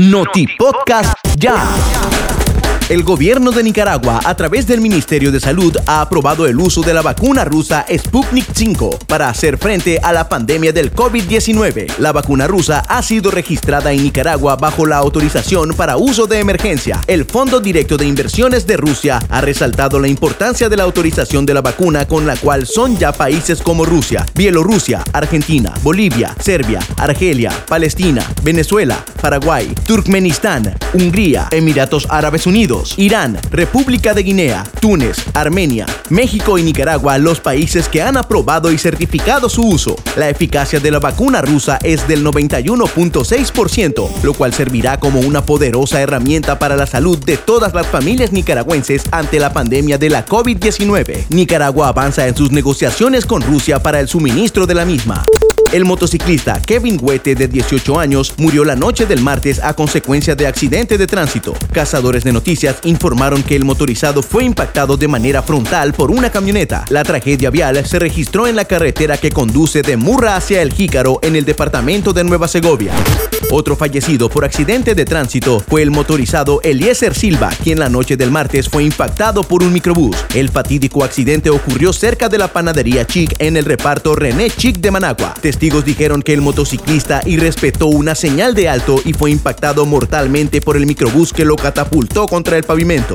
Noti Podcast Ya. El gobierno de Nicaragua, a través del Ministerio de Salud, ha aprobado el uso de la vacuna rusa Sputnik 5 para hacer frente a la pandemia del COVID-19. La vacuna rusa ha sido registrada en Nicaragua bajo la autorización para uso de emergencia. El Fondo Directo de Inversiones de Rusia ha resaltado la importancia de la autorización de la vacuna con la cual son ya países como Rusia, Bielorrusia, Argentina, Bolivia, Serbia, Argelia, Palestina, Venezuela, Paraguay, Turkmenistán, Hungría, Emiratos Árabes Unidos, Irán, República de Guinea, Túnez, Armenia, México y Nicaragua los países que han aprobado y certificado su uso. La eficacia de la vacuna rusa es del 91.6%, lo cual servirá como una poderosa herramienta para la salud de todas las familias nicaragüenses ante la pandemia de la COVID-19. Nicaragua avanza en sus negociaciones con Rusia para el suministro de la misma. El motociclista Kevin Huete, de 18 años, murió la noche del martes a consecuencia de accidente de tránsito. Cazadores de noticias informaron que el motorizado fue impactado de manera frontal por una camioneta. La tragedia vial se registró en la carretera que conduce de Murra hacia El Jícaro en el departamento de Nueva Segovia. Otro fallecido por accidente de tránsito fue el motorizado Eliezer Silva, quien la noche del martes fue impactado por un microbús. El fatídico accidente ocurrió cerca de la panadería Chic en el reparto René Chic de Managua testigos dijeron que el motociclista irrespetó una señal de alto y fue impactado mortalmente por el microbús que lo catapultó contra el pavimento.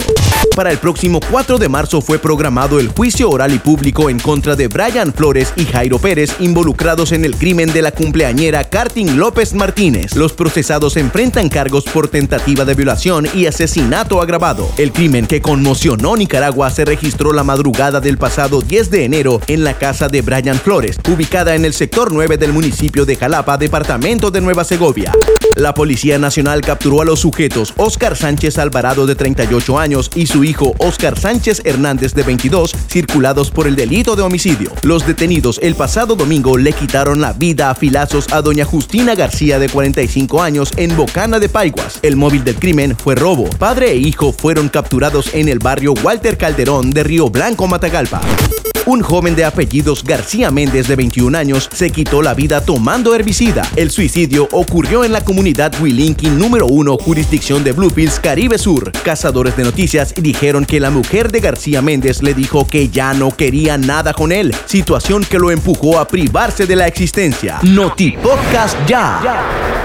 Para el próximo 4 de marzo fue programado el juicio oral y público en contra de Brian Flores y Jairo Pérez involucrados en el crimen de la cumpleañera Carting López Martínez. Los procesados enfrentan cargos por tentativa de violación y asesinato agravado. El crimen que conmocionó Nicaragua se registró la madrugada del pasado 10 de enero en la casa de Brian Flores, ubicada en el sector 9 del municipio de Jalapa, departamento de Nueva Segovia. La Policía Nacional capturó a los sujetos Oscar Sánchez Alvarado de 38 años y su hijo Oscar Sánchez Hernández de 22, circulados por el delito de homicidio. Los detenidos el pasado domingo le quitaron la vida a filazos a doña Justina García de 45 años en Bocana de Paiguas. El móvil del crimen fue robo. Padre e hijo fueron capturados en el barrio Walter Calderón de Río Blanco, Matagalpa. Un joven de apellidos García Méndez de 21 años se quitó la vida tomando herbicida. El suicidio ocurrió en la comunidad Wilinki número 1, jurisdicción de Bluefields, Caribe Sur. Cazadores de noticias dijeron que la mujer de García Méndez le dijo que ya no quería nada con él, situación que lo empujó a privarse de la existencia. Noti Podcast ya.